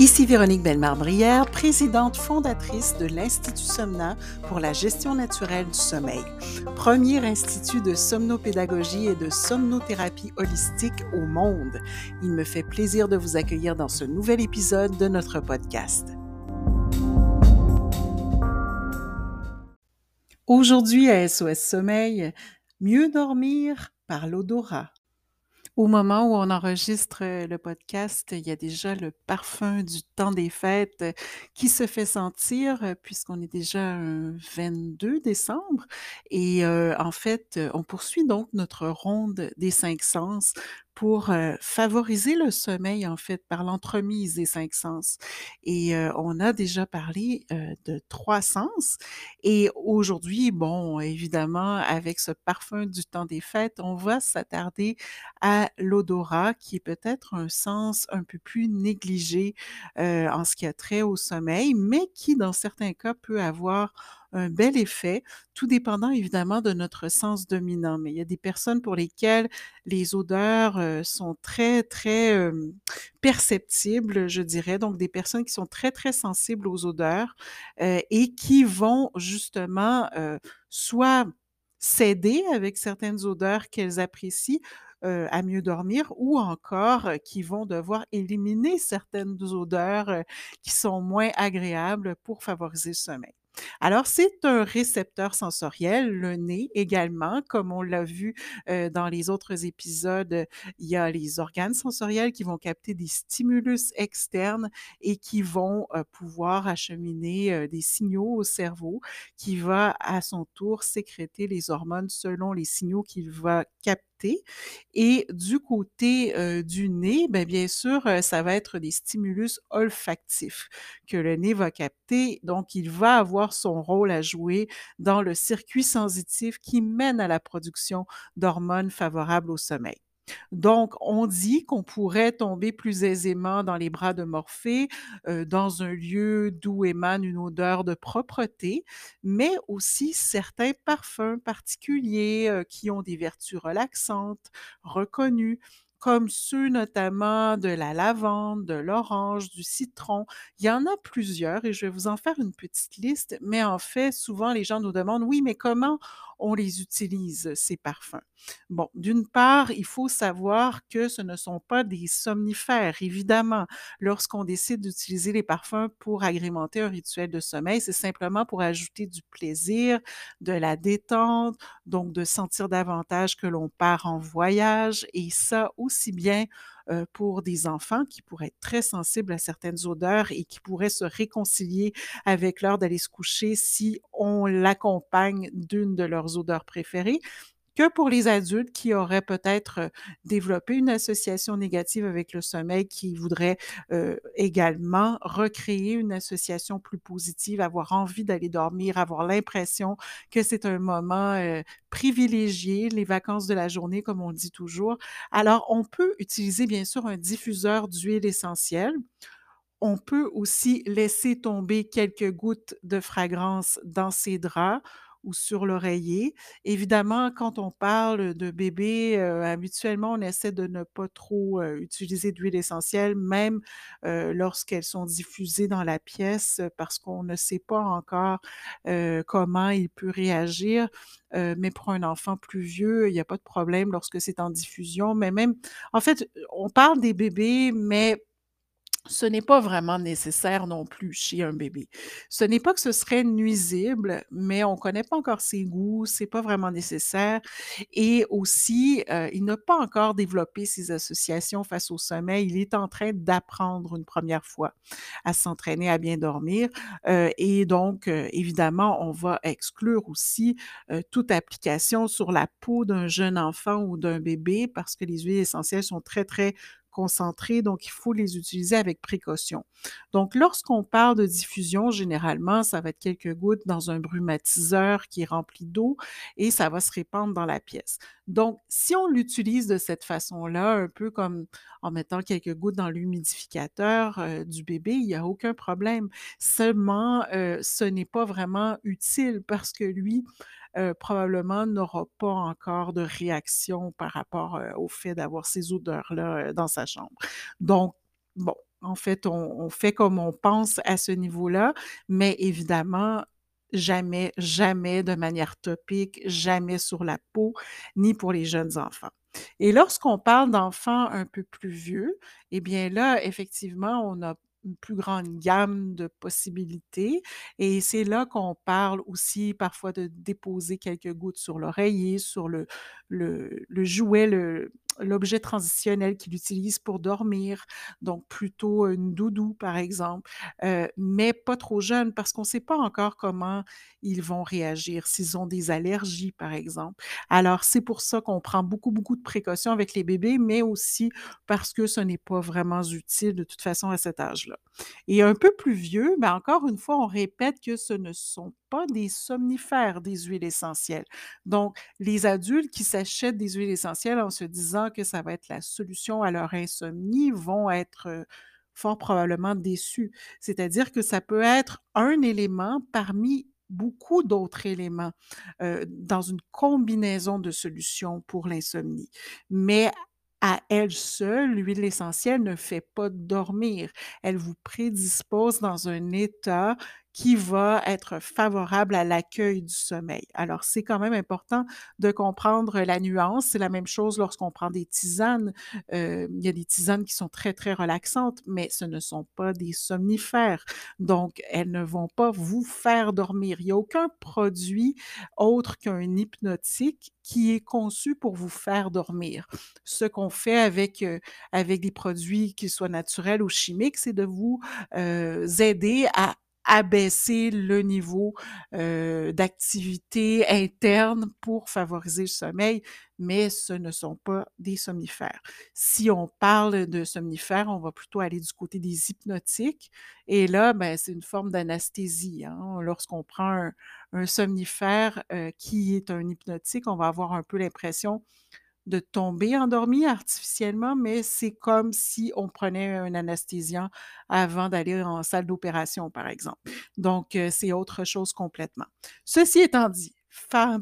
Ici Véronique Bellemare-Brière, présidente fondatrice de l'Institut Somna pour la gestion naturelle du sommeil, premier institut de somnopédagogie et de somnothérapie holistique au monde. Il me fait plaisir de vous accueillir dans ce nouvel épisode de notre podcast. Aujourd'hui à SOS Sommeil, mieux dormir par l'odorat. Au moment où on enregistre le podcast, il y a déjà le parfum du temps des fêtes qui se fait sentir puisqu'on est déjà un 22 décembre. Et en fait, on poursuit donc notre ronde des cinq sens pour favoriser le sommeil, en fait, par l'entremise des cinq sens. Et on a déjà parlé de trois sens. Et aujourd'hui, bon, évidemment, avec ce parfum du temps des fêtes, on va s'attarder à l'odorat, qui est peut-être un sens un peu plus négligé en ce qui a trait au sommeil, mais qui, dans certains cas, peut avoir un bel effet, tout dépendant évidemment de notre sens dominant. Mais il y a des personnes pour lesquelles les odeurs euh, sont très, très perceptibles, je dirais. Donc, des personnes qui sont très, très sensibles aux odeurs euh, et qui vont justement euh, soit céder avec certaines odeurs qu'elles apprécient, à mieux dormir ou encore qui vont devoir éliminer certaines odeurs qui sont moins agréables pour favoriser le sommeil. Alors, c'est un récepteur sensoriel, le nez également, comme on l'a vu dans les autres épisodes, il y a les organes sensoriels qui vont capter des stimulus externes et qui vont pouvoir acheminer des signaux au cerveau qui va à son tour sécréter les hormones selon les signaux qu'il va capter et du côté du nez, bien, bien sûr, ça va être des stimulus olfactifs que le nez va capter. Donc, il va avoir son rôle à jouer dans le circuit sensitif qui mène à la production d'hormones favorables au sommeil. Donc, on dit qu'on pourrait tomber plus aisément dans les bras de Morphée, euh, dans un lieu d'où émane une odeur de propreté, mais aussi certains parfums particuliers euh, qui ont des vertus relaxantes, reconnues, comme ceux notamment de la lavande, de l'orange, du citron. Il y en a plusieurs et je vais vous en faire une petite liste, mais en fait, souvent les gens nous demandent, oui, mais comment on les utilise, ces parfums? Bon, d'une part, il faut savoir que ce ne sont pas des somnifères, évidemment. Lorsqu'on décide d'utiliser les parfums pour agrémenter un rituel de sommeil, c'est simplement pour ajouter du plaisir, de la détente, donc de sentir davantage que l'on part en voyage, et ça aussi bien euh, pour des enfants qui pourraient être très sensibles à certaines odeurs et qui pourraient se réconcilier avec l'heure d'aller se coucher si on l'accompagne d'une de leurs odeurs préférées que pour les adultes qui auraient peut-être développé une association négative avec le sommeil, qui voudraient également recréer une association plus positive, avoir envie d'aller dormir, avoir l'impression que c'est un moment privilégié, les vacances de la journée, comme on dit toujours. Alors, on peut utiliser bien sûr un diffuseur d'huile essentielle. On peut aussi laisser tomber quelques gouttes de fragrance dans ses draps ou sur l'oreiller. Évidemment, quand on parle de bébés, habituellement, on essaie de ne pas trop utiliser d'huile essentielle, même lorsqu'elles sont diffusées dans la pièce, parce qu'on ne sait pas encore comment il peut réagir. mais pour un enfant plus vieux, il n'y a pas de problème lorsque c'est en diffusion. Mais même, en fait, on parle des bébés, mais ce n'est pas vraiment nécessaire non plus chez un bébé. Ce n'est pas que ce serait nuisible, mais on ne connaît pas encore ses goûts, c'est pas vraiment nécessaire. Et aussi, euh, il n'a pas encore développé ses associations face au sommeil. Il est en train d'apprendre une première fois à s'entraîner à bien dormir. Euh, et donc, euh, évidemment, on va exclure aussi toute application sur la peau d'un jeune enfant ou d'un bébé parce que les huiles essentielles sont très, très concentrés, donc il faut les utiliser avec précaution. Donc, lorsqu'on parle de diffusion, généralement, ça va être quelques gouttes dans un brumatiseur qui est rempli d'eau et ça va se répandre dans la pièce. Donc, si on l'utilise de cette façon-là, un peu comme en mettant quelques gouttes dans l'humidificateur euh, du bébé, il n'y a aucun problème. Seulement, euh, ce n'est pas vraiment utile parce que lui, euh, probablement n'aura pas encore de réaction par rapport au fait d'avoir ces odeurs-là dans sa chambre. Donc, bon, en fait, on fait comme on pense à ce niveau-là, mais évidemment, jamais, jamais de manière topique, jamais sur la peau, ni pour les jeunes enfants. Et lorsqu'on parle d'enfants un peu plus vieux, eh bien là, effectivement, on a une plus grande gamme de possibilités et c'est là qu'on parle aussi parfois de déposer quelques gouttes sur l'oreiller, sur le le jouet, le l'objet transitionnel qu'il utilise pour dormir, donc plutôt une doudou, par exemple, heu, mais pas trop jeune parce qu'on ne sait pas encore comment ils vont réagir, s'ils ont des allergies, par exemple. Alors c'est pour ça qu'on prend beaucoup, beaucoup de précautions avec les bébés, mais aussi parce que ce n'est pas vraiment utile de toute façon à cet âge-là. Et un peu plus vieux, ben, encore une fois, on répète que ce ne sont pas des somnifères, des huiles essentielles. Donc, les adultes qui s'achètent des huiles essentielles en se disant que ça va être la solution à leur insomnie vont être, heu, fort probablement déçus. C'est-à-dire que ça peut être un élément parmi beaucoup d'autres éléments, heu, dans une combinaison de solutions pour l'insomnie. Mais à elle seule, l'huile essentielle ne fait pas dormir. Elle vous prédispose dans un état qui va être favorable à l'accueil du sommeil. Alors, c'est quand même important de comprendre la nuance. C'est la même chose lorsqu'on prend des tisanes. Heu, il y a des tisanes qui sont très, très relaxantes, mais ce ne sont pas des somnifères. Donc, elles ne vont pas vous faire dormir. Il n'y a aucun produit autre qu'un hypnotique qui est conçu pour vous faire dormir. Ce qu'on fait avec, avec des produits, qu'ils soient naturels ou chimiques, c'est de vous, heu, aider à abaisser le niveau, heu, d'activité interne pour favoriser le sommeil, mais ce ne sont pas des somnifères. Si on parle de somnifères, on va plutôt aller du côté des hypnotiques et là, ben, c'est une forme d'anesthésie, hein. Lorsqu'on prend un somnifère, heu, qui est un hypnotique, on va avoir un peu l'impression de tomber endormi artificiellement, mais c'est comme si on prenait un anesthésiant avant d'aller en salle d'opération, par exemple. Donc, heu, c'est autre chose complètement. Ceci étant dit,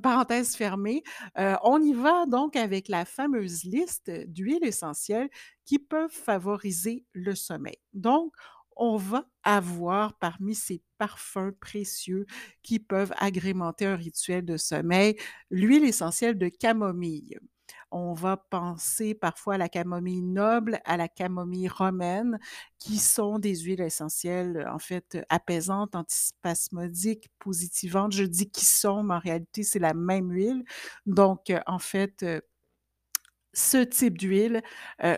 parenthèse fermée, heu, on y va donc avec la fameuse liste d'huiles essentielles qui peuvent favoriser le sommeil. Donc, on va avoir parmi ces parfums précieux qui peuvent agrémenter un rituel de sommeil, l'huile essentielle de camomille. On va penser parfois à la camomille noble, à la camomille romaine, qui sont des huiles essentielles, en fait, apaisantes, antispasmodiques, positivantes. Je dis «qui sont», mais en réalité, c'est la même huile. Donc, heu, en fait, ce type d'huile,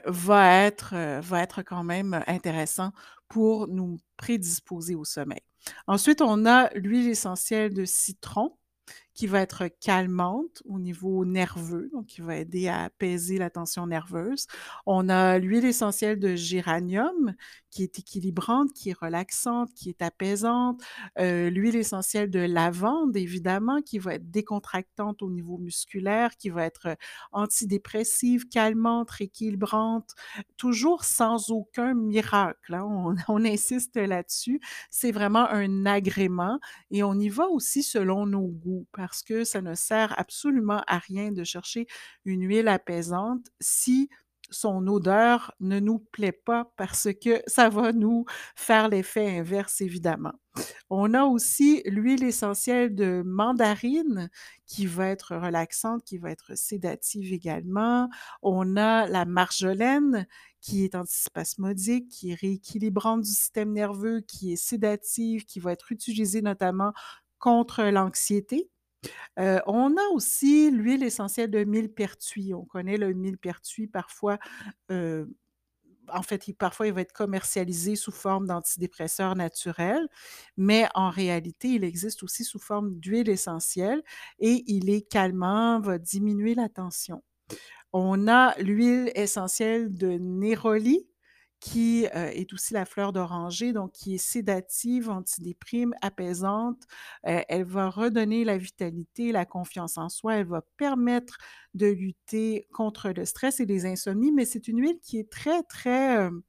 va être, va être quand même intéressant pour nous prédisposer au sommeil. Ensuite, on a l'huile essentielle de citron qui va être calmante au niveau nerveux, donc qui va aider à apaiser la tension nerveuse. On a l'huile essentielle de géranium qui est équilibrante, qui est relaxante, qui est apaisante. Heu, l'huile essentielle de lavande, évidemment, qui va être décontractante au niveau musculaire, qui va être, antidépressive, calmante, rééquilibrante, toujours sans aucun miracle, hein. On insiste là-dessus. C'est vraiment un agrément et on y va aussi selon nos goûts parce que ça ne sert absolument à rien de chercher une huile apaisante si son odeur ne nous plaît pas parce que ça va nous faire l'effet inverse évidemment. On a aussi l'huile essentielle de mandarine qui va être relaxante, qui va être sédative également. On a la marjolaine qui est antispasmodique, qui est rééquilibrante du système nerveux, qui est sédative, qui va être utilisée notamment contre l'anxiété. On a aussi l'huile essentielle de millepertuis. On connaît le millepertuis parfois, en fait, parfois, il va être commercialisé sous forme d'antidépresseur naturel, mais en réalité, il existe aussi sous forme d'huile essentielle et il est calmant, va diminuer la tension. On a l'huile essentielle de néroli qui, heu, est aussi la fleur d'oranger, donc qui est sédative, antidéprime, apaisante. Heu, elle va redonner la vitalité, la confiance en soi. Elle va permettre de lutter contre le stress et les insomnies, mais c'est une huile qui est très, très, hem,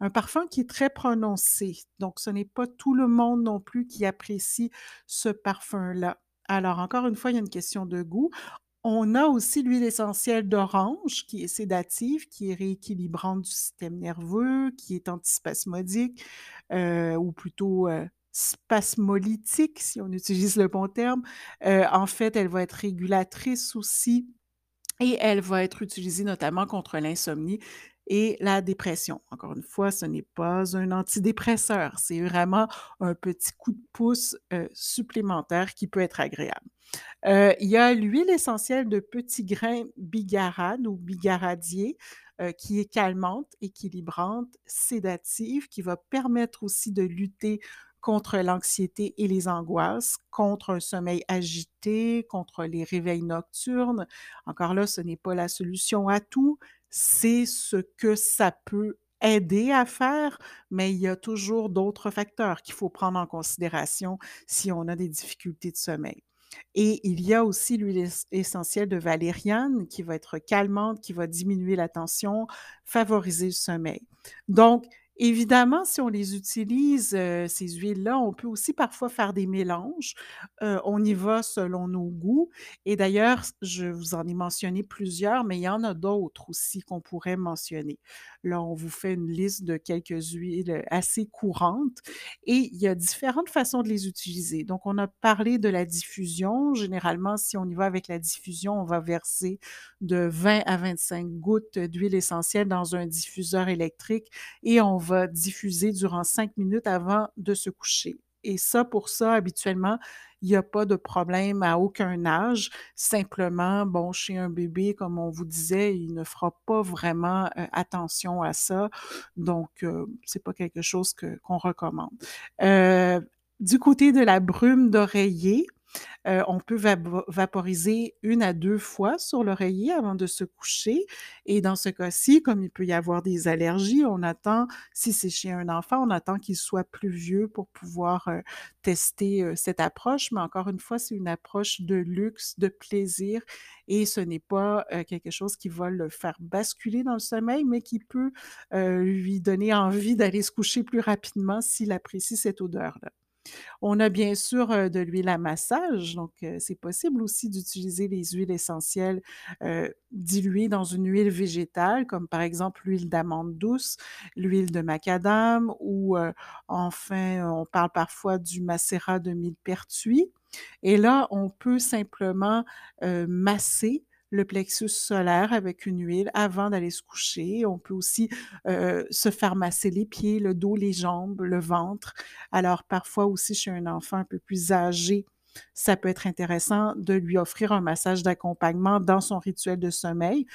un parfum qui est très prononcé. Donc ce n'est pas tout le monde non plus qui apprécie ce parfum-là. Alors encore une fois, il y a une question de goût. On a aussi l'huile essentielle d'orange qui est sédative, qui est rééquilibrante du système nerveux, qui est antispasmodique, heu, ou plutôt, heu, spasmolytique si on utilise le bon terme. Heu, en fait, elle va être régulatrice aussi et elle va être utilisée notamment contre l'insomnie et la dépression. Encore une fois, ce n'est pas un antidépresseur, c'est vraiment un petit coup de pouce, heu, supplémentaire qui peut être agréable. Heu, il y a l'huile essentielle de petit grain bigarade ou bigaradier, heu, qui est calmante, équilibrante, sédative, qui va permettre aussi de lutter contre l'anxiété et les angoisses, contre un sommeil agité, contre les réveils nocturnes. Encore là, ce n'est pas la solution à tout, c'est ce que ça peut aider à faire, mais il y a toujours d'autres facteurs qu'il faut prendre en considération si on a des difficultés de sommeil. Et il y a aussi l'huile ess essentielle de valériane qui va être calmante, qui va diminuer la tension, favoriser le sommeil. Donc évidemment, si on les utilise, heu, ces huiles-là, on peut aussi parfois faire des mélanges. Heu, on y va selon nos goûts et d'ailleurs, je vous en ai mentionné plusieurs, mais il y en a d'autres aussi qu'on pourrait mentionner. Là, on vous fait une liste de quelques huiles, assez courantes et il y a différentes façons de les utiliser. Donc on a parlé de la diffusion. Généralement, si on y va avec la diffusion, on va verser de 20 à 25 gouttes d'huile essentielle dans un diffuseur électrique et on va diffuser durant 5 minutes avant de se coucher. Et ça, pour ça, habituellement, il y a pas de problème à aucun âge. Simplement, bon, chez un bébé, comme on vous disait, il ne fera pas vraiment, heu, attention à ça. Donc, heu, c'est pas quelque chose qu'on recommande. Heu, du côté de la brume d'oreiller, on peut vaporiser 1 à 2 fois sur l'oreiller avant de se coucher et dans ce cas-ci, comme il peut y avoir des allergies, on attend si c'est chez un enfant, on attend qu'il soit plus vieux pour pouvoir, tester, cette approche. Mais encore une fois, c'est une approche de luxe, de plaisir et ce n'est pas, quelque chose qui va le faire basculer dans le sommeil, mais qui peut, lui donner envie d'aller se coucher plus rapidement s'il apprécie cette odeur-là. On a bien sûr, de l'huile à massage, donc c'est possible aussi d'utiliser les huiles essentielles, diluées dans une huile végétale, comme par exemple l'huile d'amande douce, l'huile de macadam ou enfin, on parle parfois du macérat de millepertuis et là, on peut simplement, masser le plexus solaire avec une huile avant d'aller se coucher. On peut aussi, heu, se faire masser les pieds, le dos, les jambes, le ventre. Alors parfois aussi chez un enfant un peu plus âgé, ça peut être intéressant de lui offrir un massage d'accompagnement dans son rituel de sommeil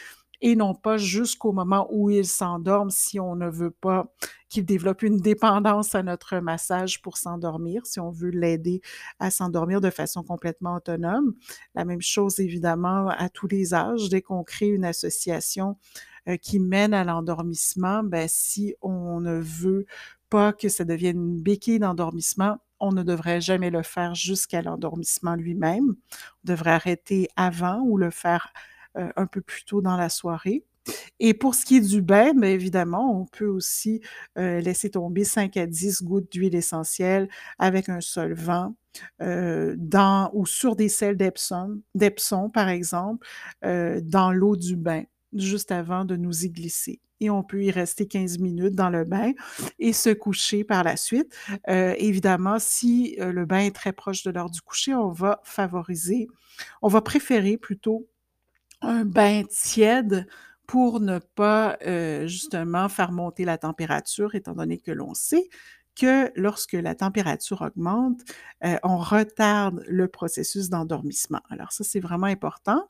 et non pas jusqu'au moment où il s'endorme si on ne veut pas qu'il développe une dépendance à notre massage pour s'endormir, si on veut l'aider à s'endormir de façon complètement autonome. La même chose évidemment à tous les âges, dès qu'on crée une association, heu, qui mène à l'endormissement, ben, si on ne veut pas que ça devienne une béquille d'endormissement, on ne devrait jamais le faire jusqu'à l'endormissement lui-même. On devrait arrêter avant ou le faire, un peu plus tôt dans la soirée et pour ce qui est du bain, bien évidemment, on peut aussi, heu, laisser tomber 5 à 10 gouttes d'huile essentielle avec un solvant, heu, dans ou sur des sels d'Epsom d'Epsom, par exemple, dans l'eau du bain, juste avant de nous y glisser et on peut y rester 15 minutes dans le bain et se coucher par la suite. Évidemment, si, le bain est très proche de l'heure du coucher, on va favoriser on va préférer plutôt un bain tiède pour ne pas, heu, justement faire monter la température étant donné que l'on sait que lorsque la température augmente, heu, on retarde le processus d'endormissement. Alors ça, c'est vraiment important,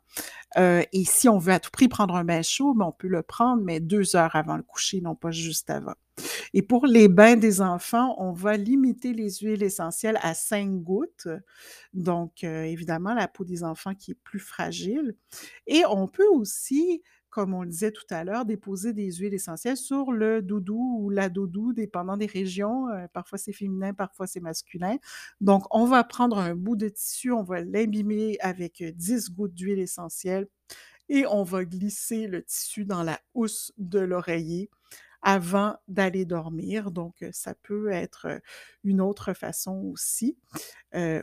heu et si on veut à tout prix prendre un bain chaud, ben, on peut le prendre, mais 2 heures avant le coucher, non pas juste avant. Et pour les bains des enfants, on va limiter les huiles essentielles à 5 gouttes, donc heu, évidemment, la peau des enfants qui est plus fragile. Et on peut aussi, comme on le disait tout à l'heure, déposer des huiles essentielles sur le doudou ou la doudou, dépendant des régions, heu, parfois c'est féminin, parfois c'est masculin. Donc on va prendre un bout de tissu, on va l'imbimer avec, heu, 10 gouttes d'huile essentielle et on va glisser le tissu dans la housse de l'oreiller avant d'aller dormir. Donc, ça peut être une autre façon aussi,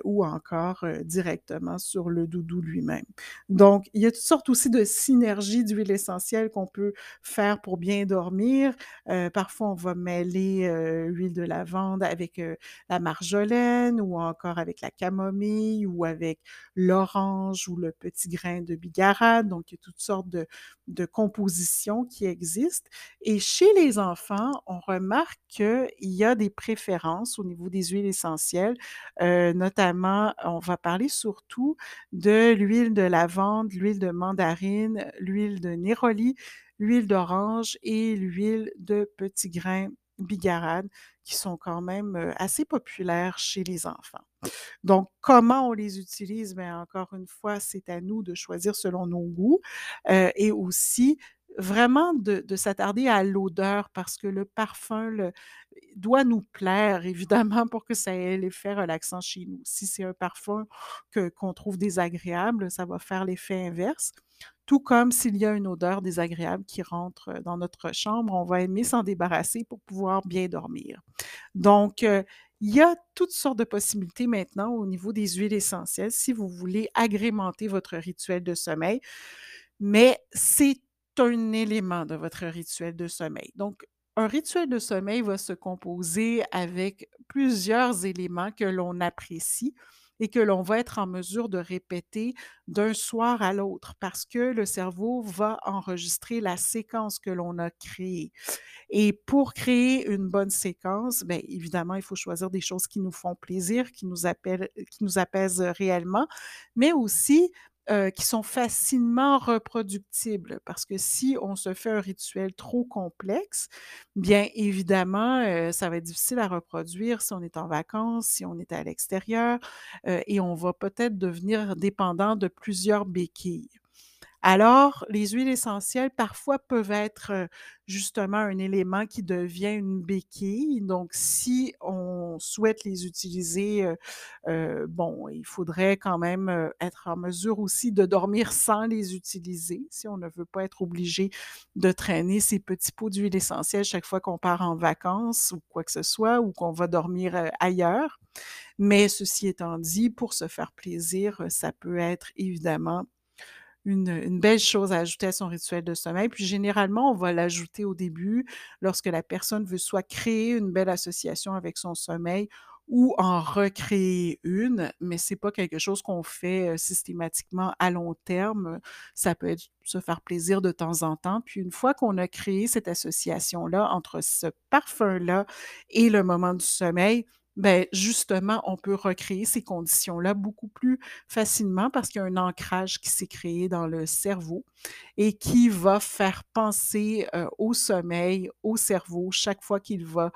ou encore directement sur le doudou lui-même. Donc, il y a toutes sortes aussi de synergies d'huile essentielle qu'on peut faire pour bien dormir. Parfois, on va mêler l'huile de lavande avec la marjolaine ou encore avec la camomille ou avec l'orange ou le petit grain de bigarade. Donc, il y a toutes sortes de, de compositions qui existent. Et chez les enfants, on remarque qu'il y a des préférences au niveau des huiles essentielles. Euh, notamment, on va parler surtout de l'huile de lavande, l'huile de mandarine, l'huile de néroli, l'huile d'orange et l'huile de petits grains bigarade qui sont quand même euh, assez populaires chez les enfants. Donc, comment on les utilise? Bien, encore une fois, c'est à nous de choisir selon nos goûts euh, et aussi vraiment de, s'attarder à l'odeur parce que le parfum doit nous plaire, évidemment, pour que ça ait l'effet relaxant chez nous. Si c'est un parfum que, qu'on trouve désagréable, ça va faire l'effet inverse. Tout comme s'il y a une odeur désagréable qui rentre dans notre chambre, on va aimer s'en débarrasser pour pouvoir bien dormir. Donc, euh, il y a toutes sortes de possibilités maintenant au niveau des huiles essentielles si vous voulez agrémenter votre rituel de sommeil, mais c'est un élément de votre rituel de sommeil. Donc, un rituel de sommeil va se composer avec plusieurs éléments que l'on apprécie et que l'on va être en mesure de répéter d'un soir à l'autre parce que le cerveau va enregistrer la séquence que l'on a créée. Et pour créer une bonne séquence, bien évidemment, il faut choisir des choses qui nous font plaisir, qui nous, appellent, qui nous apaisent réellement, mais aussi euh, qui sont facilement reproductibles. Parce que si on se fait un rituel trop complexe, bien évidemment, euh, ça va être difficile à reproduire si on est en vacances, si on est à l'extérieur, euh, et on va peut-être devenir dépendant de plusieurs béquilles. Alors, les huiles essentielles, parfois, peuvent être justement un élément qui devient une béquille. Donc, si on souhaite les utiliser, bon, il faudrait quand même être en mesure aussi de dormir sans les utiliser, si on ne veut pas être obligé de traîner ces petits pots d'huile essentielle chaque fois qu'on part en vacances ou quoi que ce soit, ou qu'on va dormir ailleurs. Mais ceci étant dit, pour se faire plaisir, ça peut être évidemment une, belle chose à ajouter à son rituel de sommeil. Puis généralement, on va l'ajouter au début lorsque la personne veut soit créer une belle association avec son sommeil ou en recréer une, mais c'est pas quelque chose qu'on fait systématiquement à long terme. Ça peut être se faire plaisir de temps en temps. Puis une fois qu'on a créé cette association-là entre ce parfum-là et le moment du sommeil, ben justement, on peut recréer ces conditions-là beaucoup plus facilement parce qu'il y a un ancrage qui s'est créé dans le cerveau et qui va faire penser au sommeil, au cerveau, chaque fois qu'il va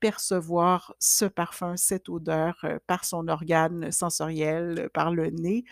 percevoir ce parfum, cette odeur par son organe sensoriel, par le nez.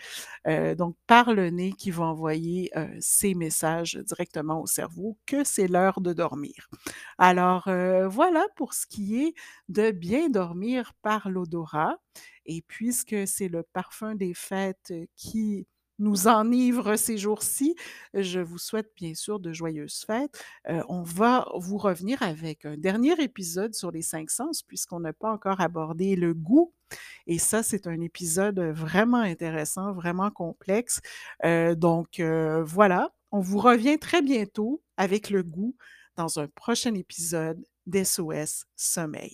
donc, par le nez qui va envoyer ces messages directement au cerveau que c'est l'heure de dormir. Alors, voilà pour ce qui est de bien dormir par l'odorat. Et puisque c'est le parfum des fêtes qui nous enivre ces jours-ci. Je vous souhaite bien sûr de joyeuses fêtes. On va vous revenir avec un dernier épisode sur les cinq sens puisqu'on n'a pas encore abordé le goût. Et ça, c'est un épisode vraiment intéressant, vraiment complexe. Donc voilà, on vous revient très bientôt avec le goût dans un prochain épisode d'SOS Sommeil.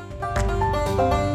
Thank you.